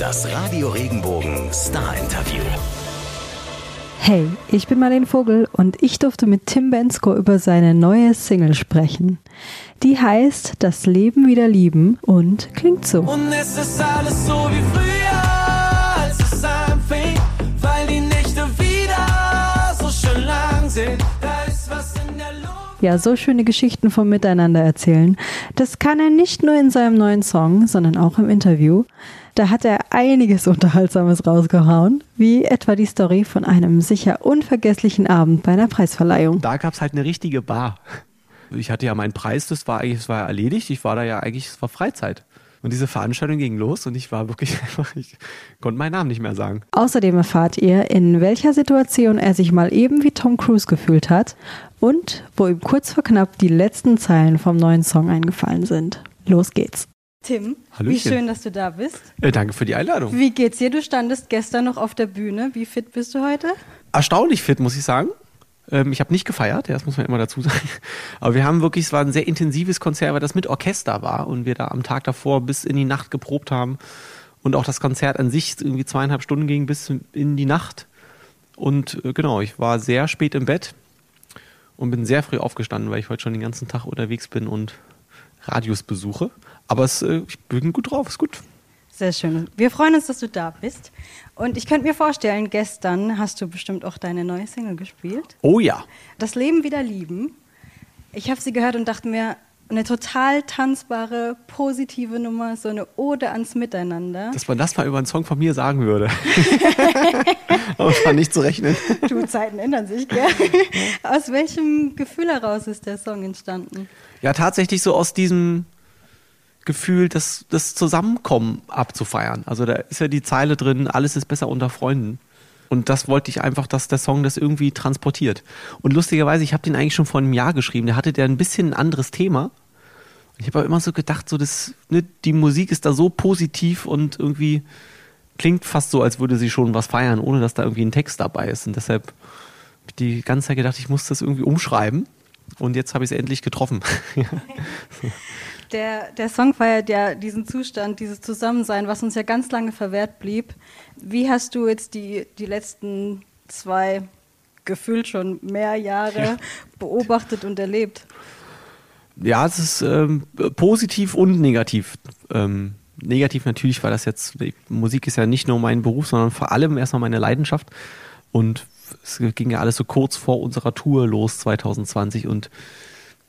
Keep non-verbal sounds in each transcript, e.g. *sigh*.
Das Radio Regenbogen Star Interview. Hey, ich bin Marlene Vogel und ich durfte mit Tim Bensko über seine neue Single sprechen. Die heißt Das Leben wieder lieben und klingt so. Und es ist alles so wie früher, als es anfing, weil die Nächte wieder so schön lang sind. Da ist was in der Luft. Ja, so schöne Geschichten vom Miteinander erzählen. Das kann er nicht nur in seinem neuen Song, sondern auch im Interview. Da hat er einiges Unterhaltsames rausgehauen, wie etwa die Story von einem sicher unvergesslichen Abend bei einer Preisverleihung. da gab es halt eine richtige Bar. Ich hatte ja meinen Preis, das war eigentlich, das war ja erledigt. Ich war da ja eigentlich, es war Freizeit. Und diese Veranstaltung ging los und ich war wirklich *laughs* einfach, ich konnte meinen Namen nicht mehr sagen. Außerdem erfahrt ihr, in welcher Situation er sich mal eben wie Tom Cruise gefühlt hat und wo ihm kurz vor knapp die letzten Zeilen vom neuen Song eingefallen sind. Los geht's. Tim, Hallöchen. wie schön, dass du da bist. Äh, danke für die Einladung. Wie geht's dir? Du standest gestern noch auf der Bühne. Wie fit bist du heute? Erstaunlich fit, muss ich sagen. Ähm, ich habe nicht gefeiert, ja, das muss man immer dazu *laughs* sagen. Aber wir haben wirklich, es war ein sehr intensives Konzert, weil das mit Orchester war und wir da am Tag davor bis in die Nacht geprobt haben. Und auch das Konzert an sich irgendwie zweieinhalb Stunden ging bis in die Nacht. Und äh, genau, ich war sehr spät im Bett und bin sehr früh aufgestanden, weil ich heute schon den ganzen Tag unterwegs bin und Radios besuche. Aber es, äh, ich bin gut drauf, ist gut. Sehr schön. Wir freuen uns, dass du da bist. Und ich könnte mir vorstellen, gestern hast du bestimmt auch deine neue Single gespielt. Oh ja. Das Leben wieder lieben. Ich habe sie gehört und dachte mir, eine total tanzbare, positive Nummer, so eine Ode ans Miteinander. Dass man das mal über einen Song von mir sagen würde. Aber es war nicht zu rechnen. Du, Zeiten ändern sich, gell? Aus welchem Gefühl heraus ist der Song entstanden? Ja, tatsächlich so aus diesem Gefühl, das, das Zusammenkommen abzufeiern. Also da ist ja die Zeile drin, alles ist besser unter Freunden. Und das wollte ich einfach, dass der Song das irgendwie transportiert. Und lustigerweise, ich habe den eigentlich schon vor einem Jahr geschrieben. Der hatte der ein bisschen ein anderes Thema. Ich habe aber immer so gedacht, so das, ne, die Musik ist da so positiv und irgendwie klingt fast so, als würde sie schon was feiern, ohne dass da irgendwie ein Text dabei ist. Und deshalb habe ich die ganze Zeit gedacht, ich muss das irgendwie umschreiben. Und jetzt habe ich es endlich getroffen. *laughs* Der, der Song feiert ja diesen Zustand, dieses Zusammensein, was uns ja ganz lange verwehrt blieb. Wie hast du jetzt die, die letzten zwei, gefühlt schon mehr Jahre Ja. beobachtet und erlebt? Ja, es ist ähm, positiv und negativ. Ähm, negativ natürlich, weil das jetzt, Musik ist ja nicht nur mein Beruf, sondern vor allem erstmal meine Leidenschaft. Und es ging ja alles so kurz vor unserer Tour los 2020 und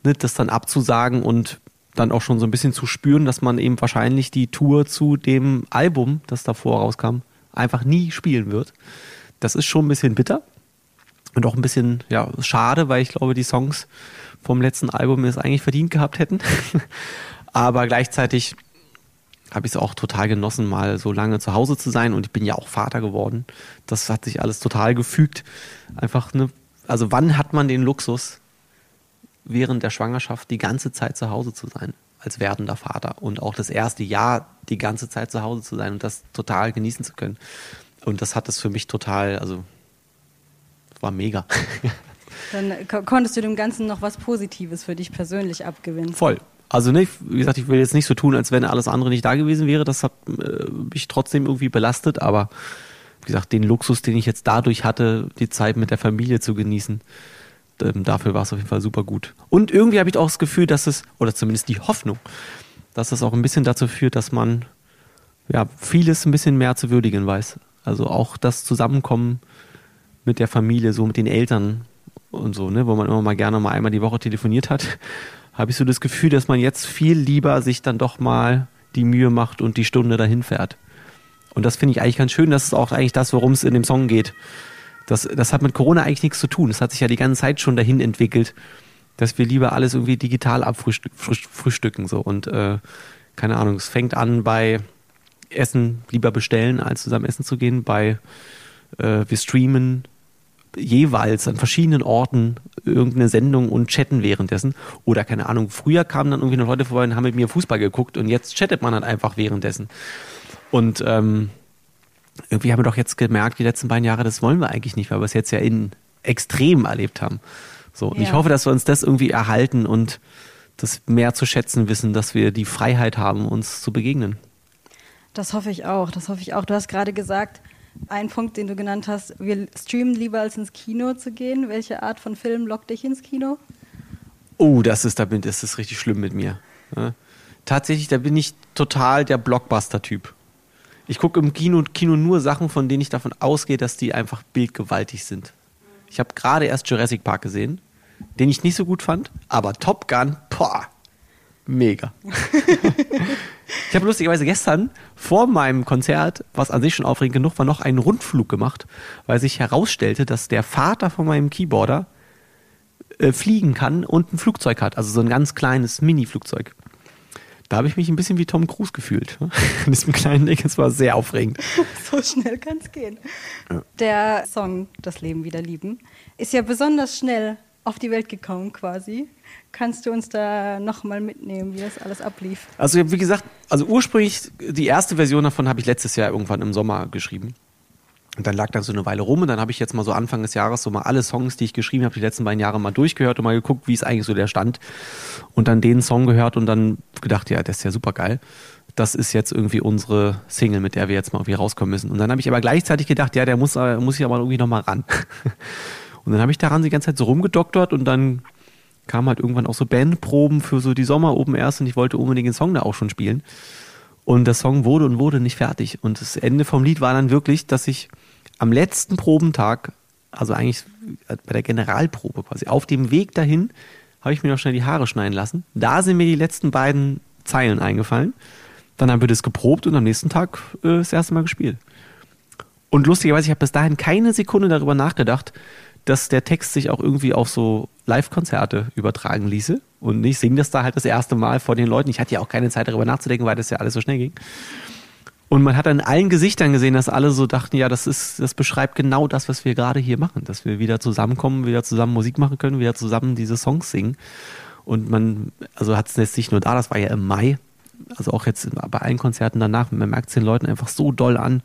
ne, das dann abzusagen und dann auch schon so ein bisschen zu spüren, dass man eben wahrscheinlich die Tour zu dem Album, das davor rauskam, einfach nie spielen wird. Das ist schon ein bisschen bitter und auch ein bisschen ja, schade, weil ich glaube, die Songs vom letzten Album es eigentlich verdient gehabt hätten. *laughs* Aber gleichzeitig habe ich es auch total genossen, mal so lange zu Hause zu sein und ich bin ja auch Vater geworden. Das hat sich alles total gefügt. Einfach ne, also wann hat man den Luxus, während der Schwangerschaft die ganze Zeit zu Hause zu sein, als werdender Vater und auch das erste Jahr die ganze Zeit zu Hause zu sein und das total genießen zu können. Und das hat es für mich total, also war mega. *laughs* Dann ko konntest du dem Ganzen noch was Positives für dich persönlich abgewinnen. Voll. Also ne, wie gesagt, ich will jetzt nicht so tun, als wenn alles andere nicht da gewesen wäre. Das hat äh, mich trotzdem irgendwie belastet, aber wie gesagt, den Luxus, den ich jetzt dadurch hatte, die Zeit mit der Familie zu genießen, ähm, dafür war es auf jeden Fall super gut. Und irgendwie habe ich auch das Gefühl, dass es, oder zumindest die Hoffnung, dass es auch ein bisschen dazu führt, dass man ja vieles ein bisschen mehr zu würdigen weiß. Also auch das Zusammenkommen mit der Familie, so mit den Eltern und so, ne, wo man immer mal gerne mal einmal die Woche telefoniert hat, *laughs* habe ich so das Gefühl, dass man jetzt viel lieber sich dann doch mal die Mühe macht und die Stunde dahin fährt. Und das finde ich eigentlich ganz schön. Das ist auch eigentlich das, worum es in dem Song geht. Das, das hat mit Corona eigentlich nichts zu tun. Das hat sich ja die ganze Zeit schon dahin entwickelt, dass wir lieber alles irgendwie digital abfrühstücken. So. Und äh, keine Ahnung, es fängt an bei Essen lieber bestellen, als zusammen essen zu gehen, bei äh, wir streamen jeweils an verschiedenen Orten irgendeine Sendung und chatten währenddessen. Oder keine Ahnung, früher kamen dann irgendwie noch Leute vorbei und haben mit mir Fußball geguckt und jetzt chattet man dann einfach währenddessen. Und ähm, irgendwie haben wir doch jetzt gemerkt, die letzten beiden Jahre, das wollen wir eigentlich nicht, weil wir es jetzt ja in extrem erlebt haben. So, und Ja. ich hoffe, dass wir uns das irgendwie erhalten und das mehr zu schätzen wissen, dass wir die Freiheit haben, uns zu begegnen. Das hoffe ich auch, das hoffe ich auch. Du hast gerade gesagt, ein Punkt, den du genannt hast, wir streamen lieber als ins Kino zu gehen. Welche Art von Film lockt dich ins Kino? Oh, das ist, da bin, das ist richtig schlimm mit mir. Ja. Tatsächlich, da bin ich total der Blockbuster-Typ. Ich gucke im Kino, Kino nur Sachen, von denen ich davon ausgehe, dass die einfach bildgewaltig sind. Ich habe gerade erst Jurassic Park gesehen, den ich nicht so gut fand, aber Top Gun, boah, mega. *laughs* ich habe lustigerweise gestern vor meinem Konzert, was an sich schon aufregend genug war, noch einen Rundflug gemacht, weil sich herausstellte, dass der Vater von meinem Keyboarder äh, fliegen kann und ein Flugzeug hat, also so ein ganz kleines Mini-Flugzeug. Da habe ich mich ein bisschen wie Tom Cruise gefühlt. *laughs* In diesem kleinen Ding. Es war sehr aufregend. *laughs* So schnell kann es gehen. Der Song Das Leben wieder lieben ist ja besonders schnell auf die Welt gekommen quasi. Kannst du uns da nochmal mitnehmen, wie das alles ablief? Also wie gesagt, also ursprünglich die erste Version davon habe ich letztes Jahr irgendwann im Sommer geschrieben. Und dann lag das so eine Weile rum und dann habe ich jetzt mal so Anfang des Jahres so mal alle Songs, die ich geschrieben habe, die letzten beiden Jahre mal durchgehört und mal geguckt, wie ist eigentlich so der Stand. Und dann den Song gehört und dann gedacht, ja, das ist ja super geil. Das ist jetzt irgendwie unsere Single, mit der wir jetzt mal irgendwie rauskommen müssen. Und dann habe ich aber gleichzeitig gedacht, ja, der muss, äh, muss ich aber irgendwie nochmal ran. *laughs* Und dann habe ich daran die ganze Zeit so rumgedoktert und dann kamen halt irgendwann auch so Bandproben für so die Sommer oben erst und ich wollte unbedingt den Song da auch schon spielen. Und der Song wurde und wurde nicht fertig. Und das Ende vom Lied war dann wirklich, dass ich am letzten Probentag, also eigentlich bei der Generalprobe quasi, auf dem Weg dahin, habe ich mir noch schnell die Haare schneiden lassen. Da sind mir die letzten beiden Zeilen eingefallen. Dann haben wir das geprobt und am nächsten Tag äh, das erste Mal gespielt. Und lustigerweise, ich habe bis dahin keine Sekunde darüber nachgedacht, dass der Text sich auch irgendwie auf so Live-Konzerte übertragen ließe. Und ich singe das da halt das erste Mal vor den Leuten. Ich hatte ja auch keine Zeit darüber nachzudenken, weil das ja alles so schnell ging. Und man hat an allen Gesichtern gesehen, dass alle so dachten, ja, das ist, das beschreibt genau das, was wir gerade hier machen, dass wir wieder zusammenkommen, wieder zusammen Musik machen können, wieder zusammen diese Songs singen. Und man, also hat es jetzt nicht nur da, das war ja im Mai, also auch jetzt bei allen Konzerten danach, man merkt es den Leuten einfach so doll an,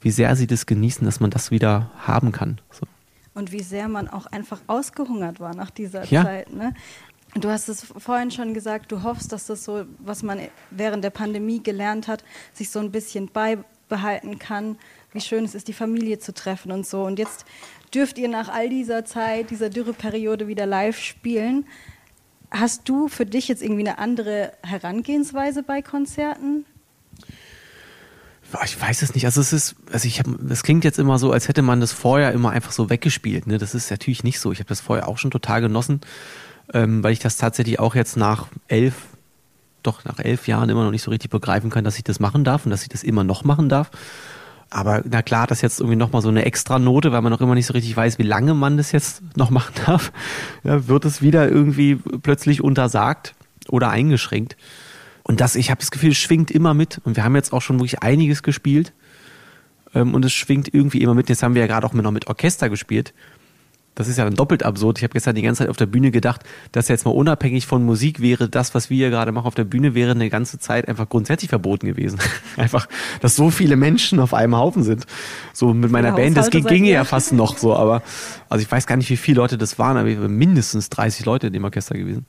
wie sehr sie das genießen, dass man das wieder haben kann. So. Und wie sehr man auch einfach ausgehungert war nach dieser Ja. Zeit. Ne? Du hast es vorhin schon gesagt, du hoffst, dass das so, was man während der Pandemie gelernt hat, sich so ein bisschen beibehalten kann. Wie schön es ist, die Familie zu treffen und so. Und jetzt dürft ihr nach all dieser Zeit, dieser Dürreperiode wieder live spielen. Hast du für dich jetzt irgendwie eine andere Herangehensweise bei Konzerten? Ich weiß es nicht. Also es ist, also ich habe, das klingt jetzt immer so, als hätte man das vorher immer einfach so weggespielt. Ne? Das ist natürlich nicht so. Ich habe das vorher auch schon total genossen, ähm, weil ich das tatsächlich auch jetzt nach elf, doch nach elf Jahren immer noch nicht so richtig begreifen kann, dass ich das machen darf und dass ich das immer noch machen darf. Aber na klar, das jetzt irgendwie nochmal so eine extra Note, weil man noch immer nicht so richtig weiß, wie lange man das jetzt noch machen *laughs* darf. Ja, wird es wieder irgendwie plötzlich untersagt oder eingeschränkt. Und das, ich habe das Gefühl, es schwingt immer mit. Und wir haben jetzt auch schon wirklich einiges gespielt. Ähm, und es schwingt irgendwie immer mit. Jetzt haben wir ja gerade auch noch mit Orchester gespielt. Das ist ja dann doppelt absurd. Ich habe gestern die ganze Zeit auf der Bühne gedacht, dass jetzt mal unabhängig von Musik wäre, das, was wir hier gerade machen auf der Bühne, wäre eine ganze Zeit einfach grundsätzlich verboten gewesen. *laughs* einfach, dass so viele Menschen auf einem Haufen sind. So mit meiner Ja, Band, das Haushalte ging, ginge ja fast noch so, aber also ich weiß gar nicht, wie viele Leute das waren, aber mindestens 30 Leute in dem Orchester gewesen.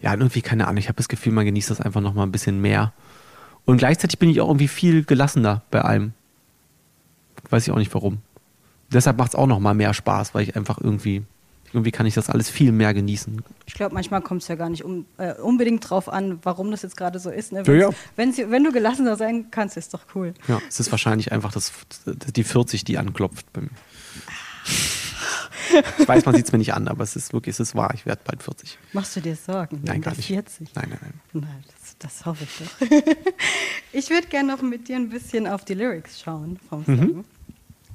Ja, irgendwie, keine Ahnung, ich habe das Gefühl, man genießt das einfach noch mal ein bisschen mehr. Und gleichzeitig bin ich auch irgendwie viel gelassener bei allem. Weiß ich auch nicht warum. Deshalb macht es auch noch mal mehr Spaß, weil ich einfach irgendwie, irgendwie kann ich das alles viel mehr genießen. Ich glaube, manchmal kommt es ja gar nicht um, äh, unbedingt drauf an, warum das jetzt gerade so ist. Ne? Ja, ja. Wenn du gelassener sein kannst, ist doch cool. Ja, es ist wahrscheinlich einfach das, die 40, die anklopft bei mir. Ich weiß, man sieht es mir nicht an, aber es ist wirklich, es ist wahr. Ich werde bald 40. Machst du dir Sorgen? Nein, gar nicht. 40? Nein, nein, nein. Nein, das, das hoffe ich doch. *laughs* ich würde gerne noch mit dir ein bisschen auf die Lyrics schauen vom Mhm.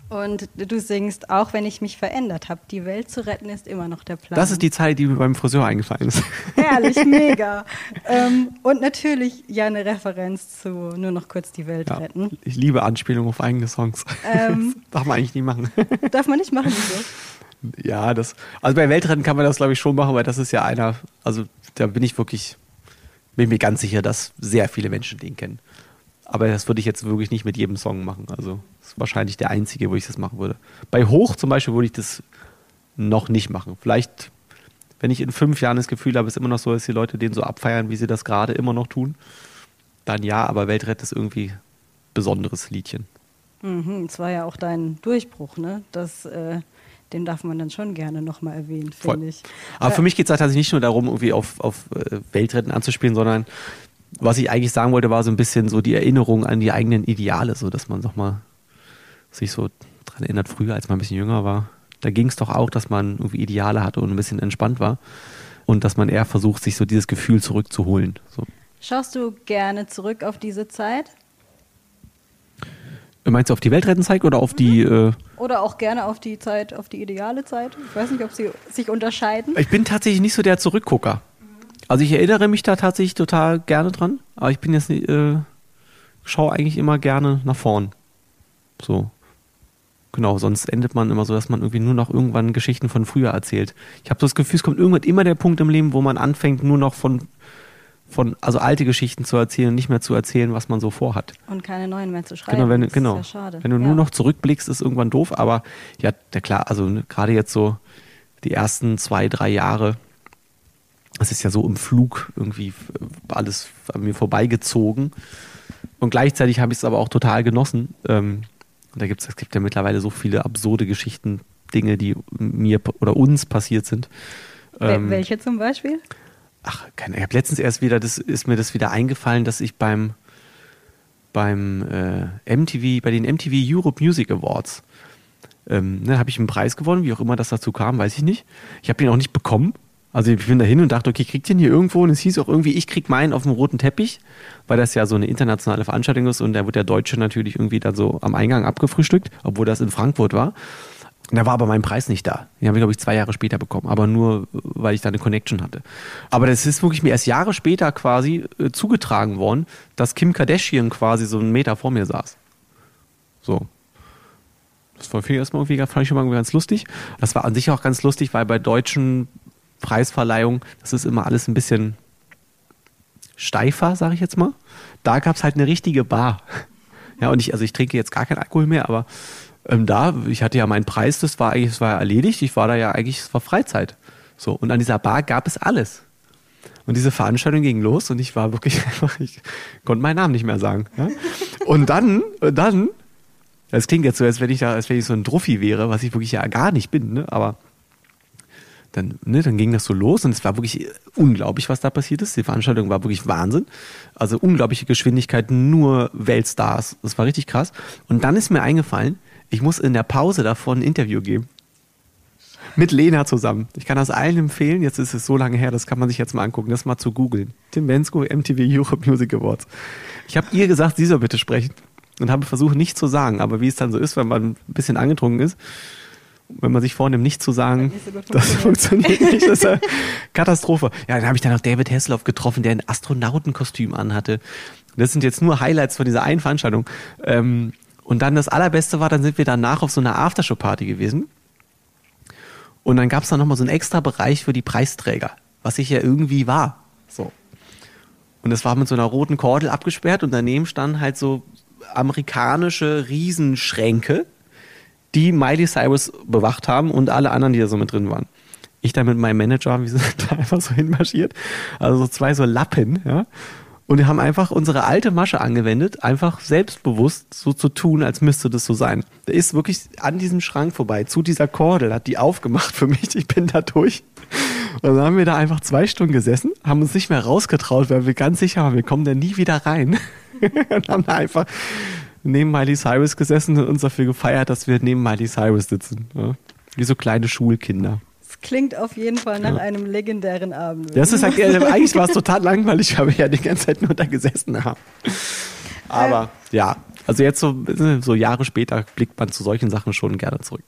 Und du singst, auch wenn ich mich verändert habe, die Welt zu retten ist immer noch der Plan. Das ist die Zeit, die mir beim Friseur eingefallen ist. Herrlich, *laughs* mega. ähm, und natürlich ja eine Referenz zu nur noch kurz die Welt Ja, retten. ich liebe Anspielungen auf eigene Songs. Ähm. *laughs* darf man eigentlich nie machen. *laughs* Darf man nicht machen, wieso? Ja, das. Also bei Weltrennen kann man das, glaube ich, schon machen, weil das ist ja einer. Also da bin ich wirklich, bin mir ganz sicher, dass sehr viele Menschen den kennen. Aber das würde ich jetzt wirklich nicht mit jedem Song machen. Also das ist wahrscheinlich der einzige, wo ich das machen würde. Bei Hoch zum Beispiel würde ich das noch nicht machen. Vielleicht, wenn ich in fünf Jahren das Gefühl habe, es ist immer noch so, dass die Leute den so abfeiern, wie sie das gerade immer noch tun, dann ja, aber Weltrennen ist irgendwie besonderes Liedchen. Mhm, es war ja auch dein Durchbruch, ne? Das, äh, den darf man dann schon gerne nochmal erwähnen, finde ich. Aber Äh, für mich geht es halt tatsächlich nicht nur darum, irgendwie auf, auf äh, Weltretten anzuspielen, sondern was ich eigentlich sagen wollte, war so ein bisschen so die Erinnerung an die eigenen Ideale, so dass man doch mal sich so dran erinnert, früher, als man ein bisschen jünger war. Da ging es doch auch, dass man irgendwie Ideale hatte und ein bisschen entspannt war. Und dass man eher versucht, sich so dieses Gefühl zurückzuholen. So. Schaust du gerne zurück auf diese Zeit? Meinst du auf die Weltrettenzeit oder auf die. Äh, Oder auch gerne auf die Zeit, auf die ideale Zeit? Ich weiß nicht, ob sie sich unterscheiden. ich bin tatsächlich nicht so der Zurückgucker. Also ich erinnere mich da tatsächlich total gerne dran, aber ich bin jetzt nicht, äh, schaue eigentlich immer gerne nach vorn. So. Genau, sonst endet man immer so, dass man irgendwie nur noch irgendwann Geschichten von früher erzählt. Ich habe so das Gefühl, es kommt irgendwann immer der Punkt im Leben, wo man anfängt, nur noch von, von also alte Geschichten zu erzählen und nicht mehr zu erzählen, was man so vorhat. Und keine neuen mehr zu schreiben. Genau, wenn, das genau. Ja schade. wenn du ja. nur noch zurückblickst, ist irgendwann doof, aber ja, der klar, also ne, gerade jetzt so die ersten zwei, drei Jahre, es ist ja so im Flug irgendwie alles an mir vorbeigezogen. Und gleichzeitig habe ich es aber auch total genossen. Ähm, und da gibt's, es gibt ja mittlerweile so viele absurde Geschichten, Dinge, die mir oder uns passiert sind. Ähm, Welche zum Beispiel? ach, keine, ich habe letztens erst wieder, das ist mir das wieder eingefallen, dass ich beim beim äh, MTV, bei den MTV Europe Music Awards, ähm, ne, habe ich einen Preis gewonnen, wie auch immer das dazu kam, weiß ich nicht. Ich habe den auch nicht bekommen. Also ich bin da hin und dachte, okay, kriegt den hier irgendwo? Und es hieß auch irgendwie, ich krieg meinen auf dem roten Teppich, weil das ja so eine internationale Veranstaltung ist und da wird der Deutsche natürlich irgendwie dann so am Eingang abgefrühstückt, obwohl das in Frankfurt war. Da war aber mein Preis nicht da. Den habe ich, glaube ich, zwei Jahre später bekommen. Aber nur, weil ich da eine Connection hatte. Aber das ist wirklich mir erst Jahre später quasi äh, zugetragen worden, dass Kim Kardashian quasi so einen Meter vor mir saß. So. Das war für mich erstmal irgendwie, fand ich schon mal ganz lustig. Das war an sich auch ganz lustig, weil bei deutschen Preisverleihungen, das ist immer alles ein bisschen steifer, sage ich jetzt mal. Da gab es halt eine richtige Bar. Ja, und ich, also ich trinke jetzt gar keinen Alkohol mehr, aber ähm, da, ich hatte ja meinen Preis, das war eigentlich, das war erledigt. Ich war da ja eigentlich, es war Freizeit. So, und an dieser Bar gab es alles. Und diese Veranstaltung ging los und ich war wirklich *laughs* einfach, ich konnte meinen Namen nicht mehr sagen. Ja? Und dann, dann, das klingt jetzt so, als wenn ich da, als wenn ich so ein Druffi wäre, was ich wirklich ja gar nicht bin, ne? aber dann, ne, dann ging das so los und es war wirklich unglaublich, was da passiert ist. Die Veranstaltung war wirklich Wahnsinn. Also unglaubliche Geschwindigkeit, nur Weltstars. Das war richtig krass. Und dann ist mir eingefallen, ich muss in der Pause davor ein Interview geben. Mit Lena zusammen. Ich kann das allen empfehlen. Jetzt ist es so lange her, das kann man sich jetzt mal angucken, das mal zu googeln. Tim Bensko, MTV Europe Music Awards. Ich habe ihr gesagt, sie soll bitte sprechen. Und habe versucht, nichts zu sagen. Aber wie es dann so ist, wenn man ein bisschen angetrunken ist, wenn man sich vornimmt, nichts zu sagen, nicht das funktioniert. nicht. Das ist eine Katastrophe. Ja, dann habe ich dann noch David Hasselhoff getroffen, der ein Astronautenkostüm anhatte. Das sind jetzt nur Highlights von dieser einen Veranstaltung. Ähm, und dann das Allerbeste war, dann sind wir danach auf so einer Aftershow-Party gewesen. Und dann gab es da nochmal so einen extra Bereich für die Preisträger, was ich ja irgendwie war. So. Und das war mit so einer roten Kordel abgesperrt und daneben standen halt so amerikanische Riesenschränke, die Miley Cyrus bewacht haben und alle anderen, die da so mit drin waren. Ich da mit meinem Manager, wir *laughs* sind da einfach so hinmarschiert. Also so zwei so Lappen, ja. Und wir haben einfach unsere alte Masche angewendet, einfach selbstbewusst so zu tun, als müsste das so sein. Der ist wirklich an diesem Schrank vorbei, zu dieser Kordel, hat die aufgemacht für mich. Ich bin da durch. Und dann haben wir da einfach zwei Stunden gesessen, haben uns nicht mehr rausgetraut, weil wir ganz sicher waren, wir kommen da nie wieder rein. *laughs* und haben da einfach neben Miley Cyrus gesessen und uns dafür gefeiert, dass wir neben Miley Cyrus sitzen. Ja. Wie so kleine Schulkinder. Es klingt auf jeden Fall nach einem legendären Abend. Das ist halt, äh, eigentlich war es total langweilig, weil wir ja die ganze Zeit nur da gesessen haben. Aber ja, also jetzt so, so Jahre später blickt man zu solchen Sachen schon gerne zurück.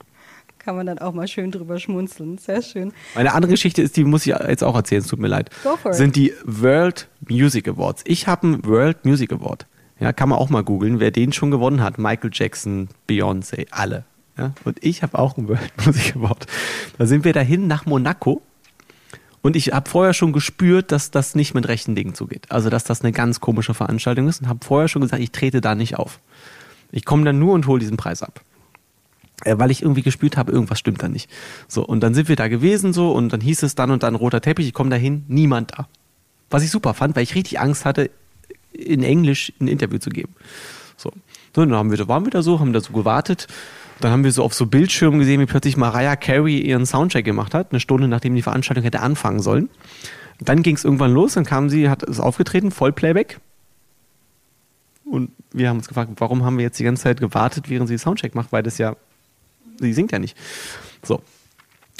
Kann man dann auch mal schön drüber schmunzeln. Sehr schön. Meine andere Geschichte ist, die muss ich jetzt auch erzählen, es tut mir leid. Go for it. Sind die World Music Awards. Ich habe einen World Music Award. Ja, kann man auch mal googeln, wer den schon gewonnen hat. Michael Jackson, Beyoncé, alle. Ja, und ich habe auch einen World *laughs* Music Award. Da sind wir dahin nach Monaco. Und ich habe vorher schon gespürt, dass das nicht mit rechten Dingen zugeht. Also, dass das eine ganz komische Veranstaltung ist und habe vorher schon gesagt, ich trete da nicht auf. Ich komme dann nur und hole diesen Preis ab weil ich irgendwie gespürt habe, irgendwas stimmt da nicht. So, und dann sind wir da gewesen so und dann hieß es dann und dann roter Teppich, ich komme dahin, niemand da. Was ich super fand, weil ich richtig Angst hatte, in Englisch ein Interview zu geben. So. Dann haben wir, waren wir da so, haben da so gewartet. Dann haben wir so auf so Bildschirmen gesehen, wie plötzlich Mariah Carey ihren Soundcheck gemacht hat, eine Stunde nachdem die Veranstaltung hätte anfangen sollen. Dann ging es irgendwann los, dann kam sie, hat es aufgetreten, Vollplayback. Und wir haben uns gefragt, warum haben wir jetzt die ganze Zeit gewartet, während sie Soundcheck macht, weil das ja, sie singt ja nicht. So.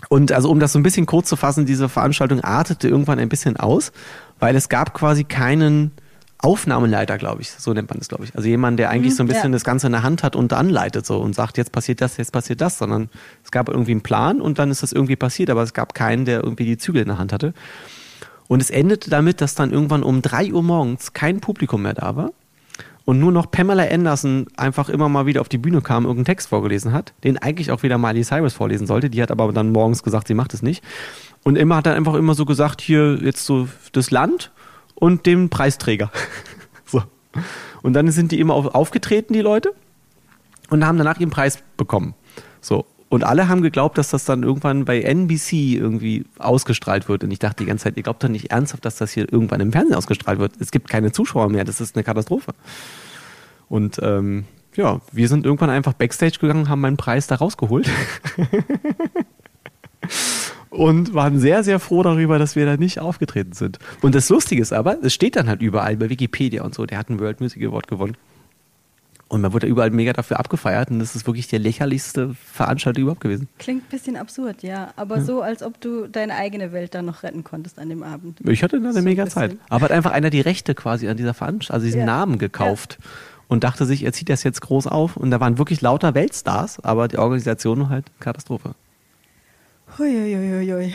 Und also um das so ein bisschen kurz zu fassen, diese Veranstaltung artete irgendwann ein bisschen aus, weil es gab quasi keinen Aufnahmeleiter, glaube ich, so nennt man das, glaube ich. Also jemand, der eigentlich so ein bisschen ja. das Ganze in der Hand hat und anleitet so und sagt, jetzt passiert das, jetzt passiert das, sondern es gab irgendwie einen Plan und dann ist das irgendwie passiert, aber es gab keinen, der irgendwie die Zügel in der Hand hatte. Und es endete damit, dass dann irgendwann um drei Uhr morgens kein Publikum mehr da war und nur noch Pamela Anderson einfach immer mal wieder auf die Bühne kam, irgendeinen Text vorgelesen hat, den eigentlich auch wieder Miley Cyrus vorlesen sollte. Die hat aber dann morgens gesagt, sie macht es nicht. Und immer hat dann einfach immer so gesagt, hier jetzt so das Land und den Preisträger. *laughs* so. Und dann sind die immer auf, aufgetreten, die Leute, und haben danach ihren Preis bekommen. So. Und alle haben geglaubt, dass das dann irgendwann bei NBC irgendwie ausgestrahlt wird. Und ich dachte die ganze Zeit, ihr glaubt doch nicht ernsthaft, dass das hier irgendwann im Fernsehen ausgestrahlt wird. Es gibt keine Zuschauer mehr, das ist eine Katastrophe. Und ähm, ja, wir sind irgendwann einfach Backstage gegangen, haben meinen Preis da rausgeholt. *laughs* und waren sehr, sehr froh darüber, dass wir da nicht aufgetreten sind. Und das Lustige ist aber, es steht dann halt überall bei Wikipedia und so, der hat einen World Music Award gewonnen. Und man wurde überall mega dafür abgefeiert und das ist wirklich die lächerlichste Veranstaltung überhaupt gewesen. Klingt ein bisschen absurd, ja. Aber so, als ob du deine eigene Welt dann noch retten konntest an dem Abend. Ich hatte da eine So ein mega bisschen. Zeit. Aber hat einfach einer die Rechte quasi an dieser Veranstaltung, also diesen Ja. Namen gekauft und dachte sich, er zieht das jetzt groß auf. Und da waren wirklich lauter Weltstars, aber die Organisation halt Katastrophe. Huiuiuiui.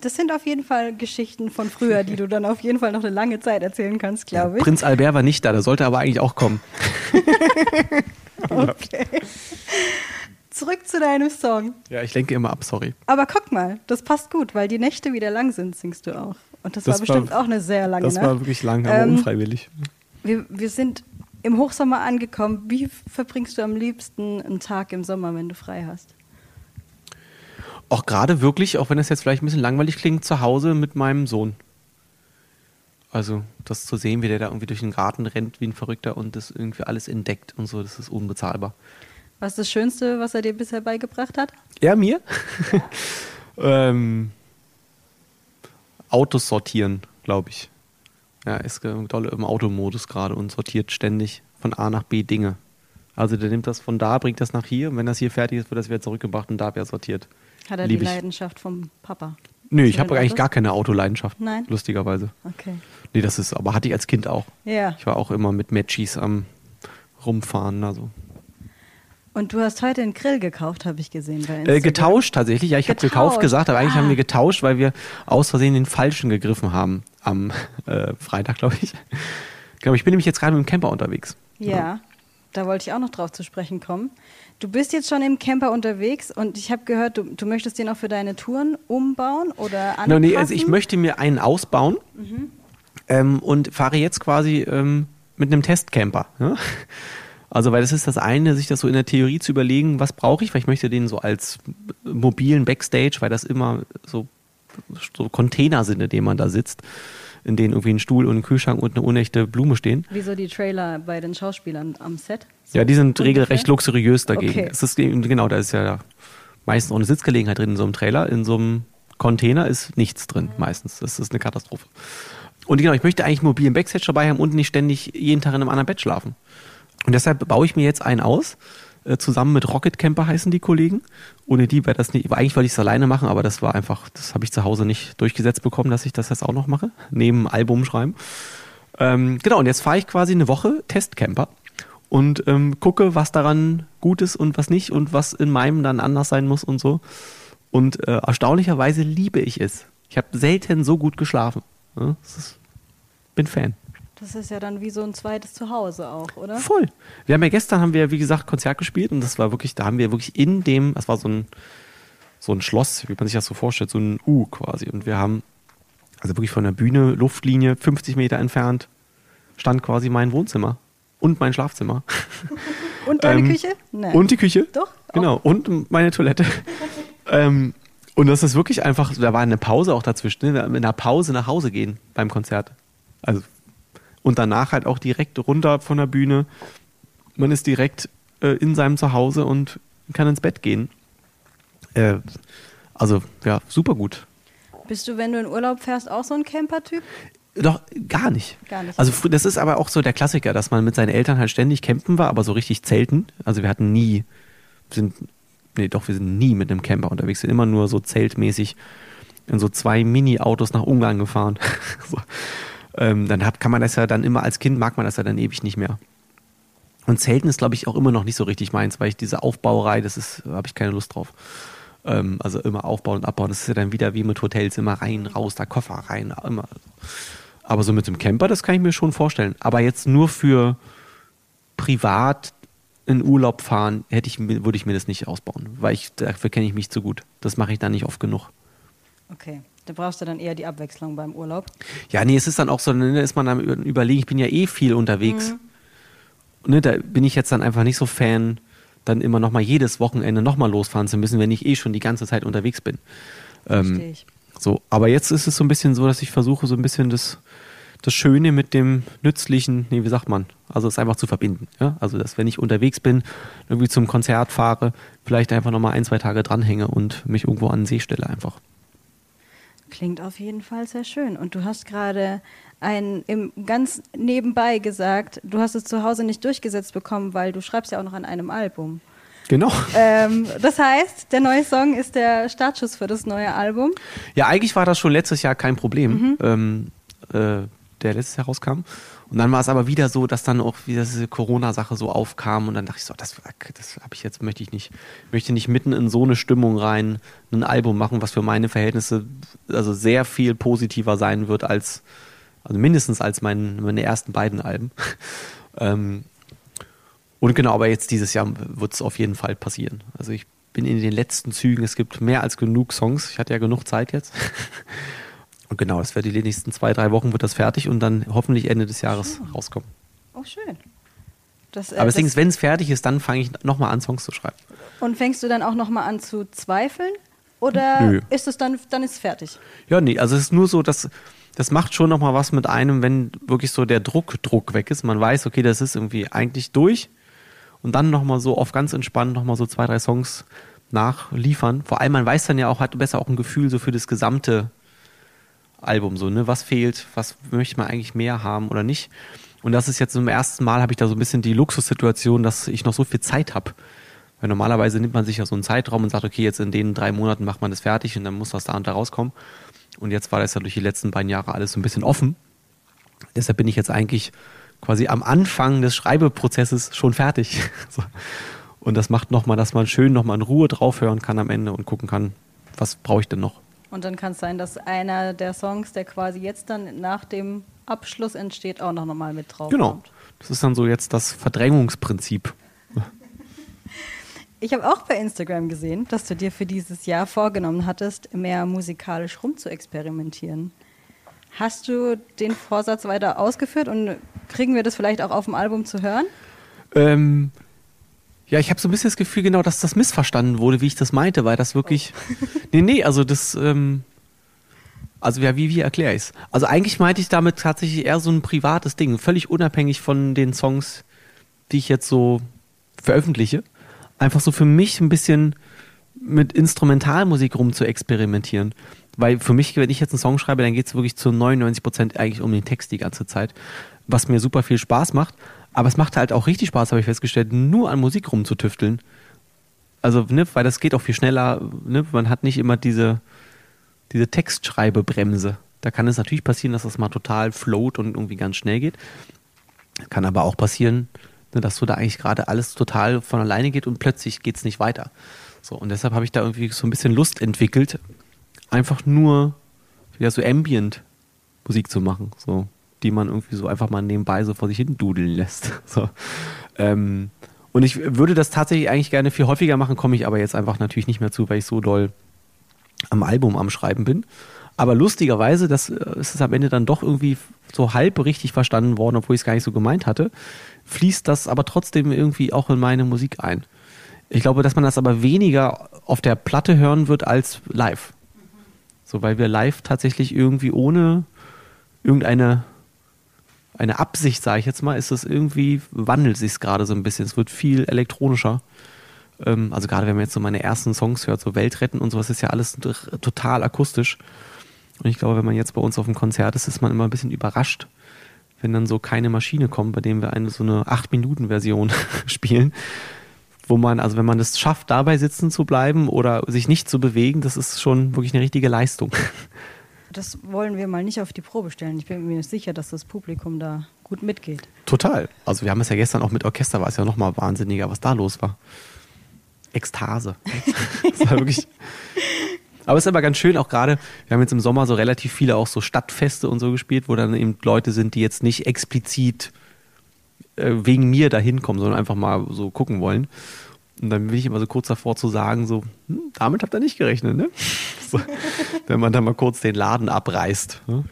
Das sind auf jeden Fall Geschichten von früher, die du dann auf jeden Fall noch eine lange Zeit erzählen kannst, glaube ich. Prinz Albert war nicht da, der sollte aber eigentlich auch kommen. *laughs* Okay. Zurück zu deinem Song. Ja, ich lenke immer ab, sorry. Aber guck mal, das passt gut, weil die Nächte wieder lang sind, singst du auch. Und das, Das war bestimmt war- auch eine sehr lange Das Nacht. war wirklich lang, aber Ähm, unfreiwillig. Wir, wir sind im Hochsommer angekommen. Wie verbringst du am liebsten einen Tag im Sommer, wenn du frei hast? Auch gerade wirklich, auch wenn das jetzt vielleicht ein bisschen langweilig klingt, zu Hause mit meinem Sohn. Also, das zu sehen, wie der da irgendwie durch den Garten rennt wie ein Verrückter und das irgendwie alles entdeckt und so, das ist unbezahlbar. Was ist das Schönste, was er dir bisher beigebracht hat? Er mir? *laughs* ähm, Autos sortieren, glaube ich. Ja, ist doll im Automodus gerade und sortiert ständig von A nach B Dinge. Also der nimmt das von da, bringt das nach hier und wenn das hier fertig ist, wird das wieder zurückgebracht und da wieder sortiert. Hat er die ich. Leidenschaft vom Papa? Nö, ich habe eigentlich gar keine Autoleidenschaft. Nein? Lustigerweise. Okay. Nee, das ist, aber hatte ich als Kind auch. Ja. Ich war auch immer mit Matchies am rumfahren. Also. Und du hast heute einen Grill gekauft, habe ich gesehen bei Äh, getauscht tatsächlich. Ja, ich habe gekauft gesagt, aber eigentlich Ah. haben wir getauscht, weil wir aus Versehen den falschen gegriffen haben am *laughs* äh, Freitag, glaube ich. Genau, ich bin nämlich jetzt gerade mit dem Camper unterwegs. Ja, da wollte ich auch noch drauf zu sprechen kommen. Du bist jetzt schon im Camper unterwegs und ich habe gehört, du, du möchtest den auch für deine Touren umbauen oder anpassen. No, nee, also ich möchte mir einen ausbauen ähm, und fahre jetzt quasi ähm, mit einem Testcamper. Ja? *laughs* Also, weil das ist das eine, sich das so in der Theorie zu überlegen, was brauche ich, weil ich möchte den so als mobilen Backstage, weil das immer so, so Container sind, in denen man da sitzt, in denen irgendwie ein Stuhl und ein Kühlschrank und eine unechte Blume stehen. Wieso die Trailer bei den Schauspielern am Set? So Ja, die sind ungefähr? regelrecht luxuriös dagegen. Okay. Es ist genau, da ist ja meistens auch eine Sitzgelegenheit drin in so einem Trailer. In so einem Container ist nichts drin, meistens. Das ist eine Katastrophe. Und genau, ich möchte eigentlich einen mobilen Backstage dabei haben und nicht ständig jeden Tag in einem anderen Bett schlafen. Und deshalb baue ich mir jetzt einen aus. Äh, Zusammen mit Rocket Camper heißen die Kollegen. Ohne die wäre das nicht. Eigentlich wollte ich es alleine machen, aber das war einfach, das habe ich zu Hause nicht durchgesetzt bekommen, dass ich das jetzt auch noch mache. Neben Album schreiben. Ähm, genau, und jetzt fahre ich quasi eine Woche Testcamper und ähm, gucke, was daran gut ist und was nicht und was in meinem dann anders sein muss und so. Und äh, erstaunlicherweise liebe ich es. Ich habe selten so gut geschlafen. Ja, ist, bin Fan. Das ist ja dann wie so ein zweites Zuhause auch, oder? Voll. Wir haben ja gestern, haben wir, wie gesagt, Konzert gespielt und das war wirklich, da haben wir wirklich in dem, das war so ein, so ein Schloss, wie man sich das so vorstellt, so ein U quasi. Und wir haben, also wirklich von der Bühne, Luftlinie, 50 Meter entfernt, stand quasi mein Wohnzimmer und mein Schlafzimmer. *laughs* Und deine Ähm, Küche? Nein. Und die Küche. Doch, auch. Genau. Und meine Toilette. *laughs* ähm, und das ist wirklich einfach, da war eine Pause auch dazwischen, ne? in einer Pause nach Hause gehen beim Konzert. Also, und danach halt auch direkt runter von der Bühne man ist direkt äh, in seinem Zuhause und kann ins Bett gehen. Äh, also ja, super gut. Bist du, wenn du in Urlaub fährst, auch so ein Camper-Typ? Doch, gar nicht. Gar nicht. Also das ist aber auch so der Klassiker, dass man mit seinen Eltern halt ständig campen war, aber so richtig zelten. Also wir hatten nie, sind, nee, doch, wir sind nie mit einem Camper unterwegs, sind immer nur so zeltmäßig in so zwei Mini-Autos nach Ungarn gefahren. *laughs* so. Ähm, dann hat, kann man das ja dann immer, als Kind mag man das ja dann ewig nicht mehr. Und Zelten ist, glaube ich, auch immer noch nicht so richtig meins, weil ich diese Aufbauerei, das ist, habe ich keine Lust drauf. Ähm, also immer aufbauen und abbauen. Das ist ja dann wieder wie mit Hotels, immer rein, raus, da Koffer rein, immer. Aber so mit dem Camper, das kann ich mir schon vorstellen. Aber jetzt nur für privat in Urlaub fahren, hätte ich, würde ich mir das nicht ausbauen, weil ich, dafür kenne ich mich zu gut. Das mache ich dann nicht oft genug. Okay. Da brauchst du dann eher die Abwechslung beim Urlaub. Ja, nee, es ist dann auch so, ne, da ist man am Überlegen, ich bin ja eh viel unterwegs. Ne, da bin ich jetzt dann einfach nicht so Fan, dann immer nochmal jedes Wochenende nochmal losfahren zu müssen, wenn ich eh schon die ganze Zeit unterwegs bin. Ähm, ich. So, aber jetzt ist es so ein bisschen so, dass ich versuche, so ein bisschen das, das Schöne mit dem Nützlichen, nee, wie sagt man, also es einfach zu verbinden. Ja? Also, dass wenn ich unterwegs bin, irgendwie zum Konzert fahre, vielleicht einfach nochmal ein, zwei Tage dranhänge und mich irgendwo an den See stelle einfach. Klingt auf jeden Fall sehr schön. Und du hast gerade ein im ganz nebenbei gesagt, du hast es zu Hause nicht durchgesetzt bekommen, weil du schreibst ja auch noch an einem Album. Genau. Ähm, das heißt, der neue Song ist der Startschuss für das neue Album. Ja, eigentlich war das schon letztes Jahr kein Problem, ähm, äh, der letztes Jahr rauskam. Und dann war es aber wieder so, dass dann auch wieder diese Corona-Sache so aufkam und dann dachte ich so, das, das habe ich jetzt, möchte ich nicht. Ich möchte nicht mitten in so eine Stimmung rein ein Album machen, was für meine Verhältnisse also sehr viel positiver sein wird als, also mindestens als mein, meine ersten beiden Alben. *laughs* ähm, und genau, aber jetzt dieses Jahr wird es auf jeden Fall passieren. Also ich bin in den letzten Zügen. Es gibt mehr als genug Songs. Ich hatte ja genug Zeit jetzt. *laughs* Und genau, das wird die nächsten zwei, drei Wochen wird das fertig und dann hoffentlich Ende des Jahres rauskommen. Oh, schön. Das, äh, Aber ist, wenn es fertig ist, dann fange ich nochmal an, Songs zu schreiben. Und fängst du dann auch nochmal an zu zweifeln? Oder Nö. ist es dann, dann ist es fertig? Ja, nee, also es ist nur so, dass das macht schon nochmal was mit einem, wenn wirklich so der Druck, Druck weg ist. Man weiß, okay, das ist irgendwie eigentlich durch. Und dann nochmal so auf ganz entspannt nochmal so zwei, drei Songs nachliefern. Vor allem, man weiß dann ja auch, hat besser auch ein Gefühl so für das gesamte Album, so, ne? Was fehlt, was möchte man eigentlich mehr haben oder nicht. Und das ist jetzt zum ersten Mal, habe ich da so ein bisschen die Luxussituation, dass ich noch so viel Zeit habe. Weil normalerweise nimmt man sich ja so einen Zeitraum und sagt, okay, jetzt in den drei Monaten macht man das fertig und dann muss das da und da rauskommen. Und jetzt war das ja durch die letzten beiden Jahre alles so ein bisschen offen. Deshalb bin ich jetzt eigentlich quasi am Anfang des Schreibeprozesses schon fertig. *laughs* Und das macht nochmal, dass man schön nochmal in Ruhe draufhören kann am Ende und gucken kann, was brauche ich denn noch. Und dann kann es sein, dass einer der Songs, der quasi jetzt dann nach dem Abschluss entsteht, auch noch mal mit drauf Genau. kommt. Das ist dann so jetzt das Verdrängungsprinzip. *laughs* Ich habe auch bei Instagram gesehen, dass du dir für dieses Jahr vorgenommen hattest, mehr musikalisch rumzuexperimentieren. Hast du den Vorsatz weiter ausgeführt und kriegen wir das vielleicht auch auf dem Album zu hören? Ähm, ja, ich habe so ein bisschen das Gefühl, genau, dass das missverstanden wurde, wie ich das meinte, weil das wirklich. *laughs* Nee, nee, also das. Ähm, also ja, wie, wie erkläre ich es? Also eigentlich meinte ich damit tatsächlich eher so ein privates Ding, völlig unabhängig von den Songs, die ich jetzt so veröffentliche. Einfach so für mich ein bisschen mit Instrumentalmusik rum zu experimentieren. Weil für mich, wenn ich jetzt einen Song schreibe, dann geht es wirklich zu 99 Prozent eigentlich um den Text die ganze Zeit, was mir super viel Spaß macht. Aber es macht halt auch richtig Spaß, habe ich festgestellt, nur an Musik rumzutüfteln. Also, ne, weil das geht auch viel schneller. Ne? Man hat nicht immer diese, diese Textschreibebremse. Da kann es natürlich passieren, dass das mal total float und irgendwie ganz schnell geht. Kann aber auch passieren, ne, dass so da eigentlich gerade alles total von alleine geht und plötzlich geht es nicht weiter. So, und deshalb habe ich da irgendwie so ein bisschen Lust entwickelt, einfach nur wieder so Ambient Musik zu machen, so, die man irgendwie so einfach mal nebenbei so vor sich hin dudeln lässt. *laughs* So. Ähm, und ich würde das tatsächlich eigentlich gerne viel häufiger machen, komme ich aber jetzt einfach natürlich nicht mehr zu, weil ich so doll am Album am Schreiben bin. Aber lustigerweise, das äh, ist es am Ende dann doch irgendwie so halb richtig verstanden worden, obwohl ich es gar nicht so gemeint hatte, fließt das aber trotzdem irgendwie auch in meine Musik ein. Ich glaube, dass man das aber weniger auf der Platte hören wird als live. So, weil wir live tatsächlich irgendwie ohne irgendeine eine Absicht, sage ich jetzt mal, ist es irgendwie, wandelt sich es gerade so ein bisschen. Es wird viel elektronischer. Ähm, also gerade wenn man jetzt so meine ersten Songs hört, so Weltretten und sowas, ist ja alles total akustisch. Und ich glaube, wenn man jetzt bei uns auf dem Konzert ist, ist man immer ein bisschen überrascht, wenn dann so keine Maschine kommt, bei dem wir eine so eine 8-Minuten-Version *laughs* spielen. Wo man, also wenn man es schafft, dabei sitzen zu bleiben oder sich nicht zu bewegen, das ist schon wirklich eine richtige Leistung. Das wollen wir mal nicht auf die Probe stellen. Ich bin mir sicher, dass das Publikum da gut mitgeht. Total. Also wir haben es ja gestern auch mit Orchester, war es ja nochmal wahnsinniger, was da los war. Ekstase. *laughs* das war wirklich. Aber es ist aber ganz schön, auch gerade, wir haben jetzt im Sommer so relativ viele auch so Stadtfeste und so gespielt, wo dann eben Leute sind, die jetzt nicht explizit äh, wegen mir da hinkommen, sondern einfach mal so gucken wollen. Und dann bin ich immer so kurz davor zu sagen, so, hm, damit habt ihr nicht gerechnet, ne? *laughs* So, wenn man dann mal kurz den Laden abreißt. Ne?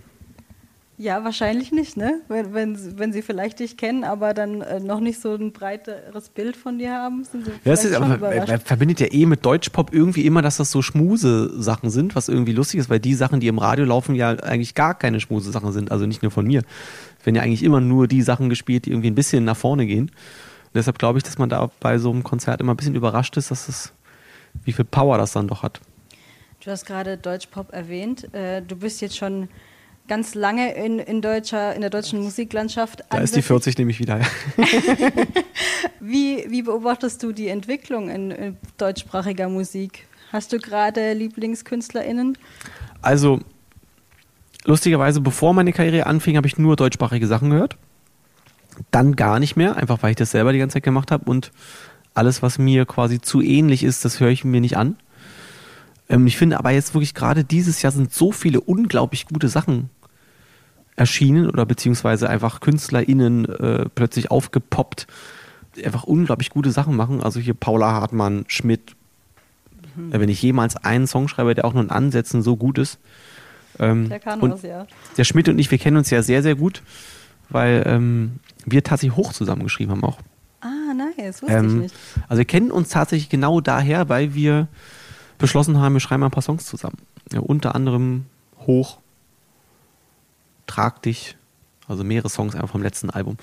Ja, wahrscheinlich nicht, ne? Wenn, wenn, wenn sie vielleicht dich kennen, aber dann äh, noch nicht so ein breiteres Bild von dir haben, sind sie ja, ist, aber man verbindet ja eh mit Deutschpop irgendwie immer, dass das so Schmuse-Sachen sind, was irgendwie lustig ist, weil die Sachen, die im Radio laufen, ja eigentlich gar keine Schmuse-Sachen sind, also nicht nur von mir. Es werden ja eigentlich immer nur die Sachen gespielt, die irgendwie ein bisschen nach vorne gehen. Und deshalb glaube ich, dass man da bei so einem Konzert immer ein bisschen überrascht ist, dass es, wie viel Power das dann doch hat. Du hast gerade Deutschpop erwähnt. Äh, du bist jetzt schon ganz lange in, in, deutscher, in der deutschen Musiklandschaft. Da ist die 40 nämlich wieder. *laughs* wie, wie beobachtest du die Entwicklung in, in deutschsprachiger Musik? Hast du gerade LieblingskünstlerInnen? Also, lustigerweise, bevor meine Karriere anfing, habe ich nur deutschsprachige Sachen gehört. Dann gar nicht mehr, einfach weil ich das selber die ganze Zeit gemacht habe und alles, was mir quasi zu ähnlich ist, das höre ich mir nicht an. Ähm, ich finde aber jetzt wirklich gerade dieses Jahr sind so viele unglaublich gute Sachen erschienen oder beziehungsweise einfach KünstlerInnen äh, plötzlich aufgepoppt, die einfach unglaublich gute Sachen machen. Also hier Paula Hartmann, Schmidt. Mhm. Wenn ich jemals einen Song schreibe, der auch nur in Ansätzen so gut ist. Ähm, der kann was, ja. Der Schmidt und ich, wir kennen uns ja sehr, sehr gut, weil ähm, wir tatsächlich hoch zusammengeschrieben haben auch. Ah, nice, wusste ähm, ich nicht. Also wir kennen uns tatsächlich genau daher, weil wir beschlossen haben, wir schreiben ein paar Songs zusammen. Ja, unter anderem Hoch, Trag dich, also mehrere Songs einfach vom letzten Album.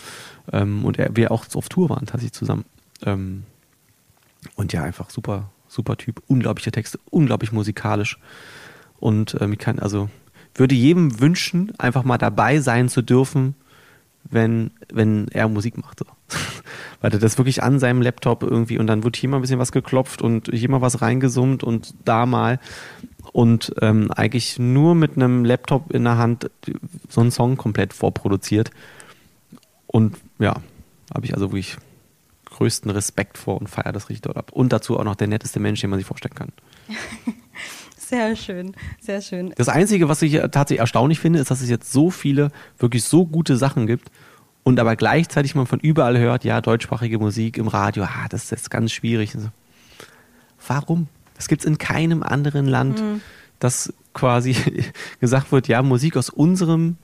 Ähm, und er, wir auch auf Tour waren tatsächlich zusammen. Ähm, und ja, einfach super, super Typ, unglaubliche Texte, unglaublich musikalisch. Und ähm, ich kann, also, würde jedem wünschen, einfach mal dabei sein zu dürfen, wenn, wenn er Musik macht. So. *laughs* Weil er das wirklich an seinem Laptop irgendwie und dann wird hier mal ein bisschen was geklopft und hier mal was reingesummt und da mal und ähm, eigentlich nur mit einem Laptop in der Hand so einen Song komplett vorproduziert. Und ja, habe ich also wirklich größten Respekt vor und feiere das richtig dort ab. Und dazu auch noch der netteste Mensch, den man sich vorstellen kann. *laughs* Sehr schön, sehr schön. Das Einzige, was ich tatsächlich erstaunlich finde, ist, dass es jetzt so viele wirklich so gute Sachen gibt und aber gleichzeitig man von überall hört, ja, deutschsprachige Musik im Radio, ah, das ist ganz schwierig. Warum? Das gibt es in keinem anderen Land, mhm. dass quasi *laughs* gesagt wird, ja, Musik aus unserem,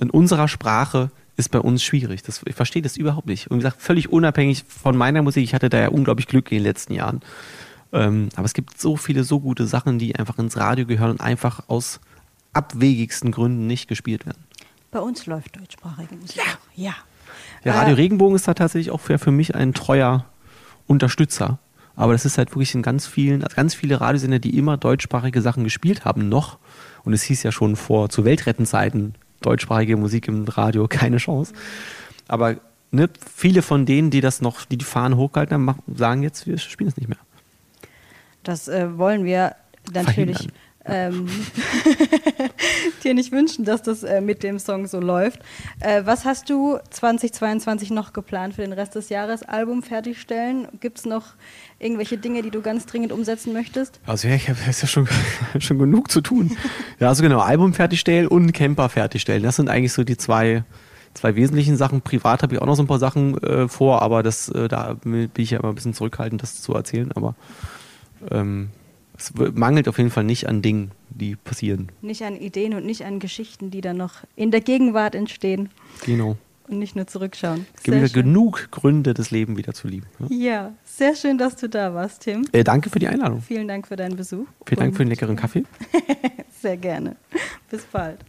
in unserer Sprache ist bei uns schwierig. Das, ich verstehe das überhaupt nicht. Und wie gesagt, völlig unabhängig von meiner Musik, ich hatte da ja unglaublich Glück in den letzten Jahren. Ähm, aber es gibt so viele, so gute Sachen, die einfach ins Radio gehören und einfach aus abwegigsten Gründen nicht gespielt werden. Bei uns läuft deutschsprachige Musik. Ja. Ja. ja Radio äh, Regenbogen ist da tatsächlich auch für, für mich ein treuer Unterstützer. Aber das ist halt wirklich in ganz vielen, also ganz viele Radiosender, die immer deutschsprachige Sachen gespielt haben, noch. Und es hieß ja schon vor zu Weltrettenzeiten, deutschsprachige Musik im Radio, *laughs* keine Chance. Aber ne, viele von denen, die das noch, die die Fahnen hochgehalten haben, sagen jetzt, wir spielen es nicht mehr. Das äh, wollen wir natürlich ähm, *laughs* dir nicht wünschen, dass das äh, mit dem Song so läuft. Äh, was hast du 2022 noch geplant für den Rest des Jahres? Album fertigstellen? Gibt es noch irgendwelche Dinge, die du ganz dringend umsetzen möchtest? Also ja, ich habe ja schon, *laughs* schon genug zu tun. Ja, also genau, Album fertigstellen und Camper fertigstellen. Das sind eigentlich so die zwei zwei wesentlichen Sachen. Privat habe ich auch noch so ein paar Sachen äh, vor, aber das, äh, da bin ich ja immer ein bisschen zurückhaltend, das zu erzählen. Aber ähm, es mangelt auf jeden Fall nicht an Dingen, die passieren. Nicht an Ideen und nicht an Geschichten, die dann noch in der Gegenwart entstehen. Genau. Und nicht nur zurückschauen. Es gibt wieder schön. genug Gründe, das Leben wieder zu lieben. Ja? ja, sehr schön, dass du da warst, Tim. Äh, danke für die Einladung. Vielen Dank für deinen Besuch. Vielen Dank für den leckeren Kaffee. *laughs* sehr gerne. Bis bald.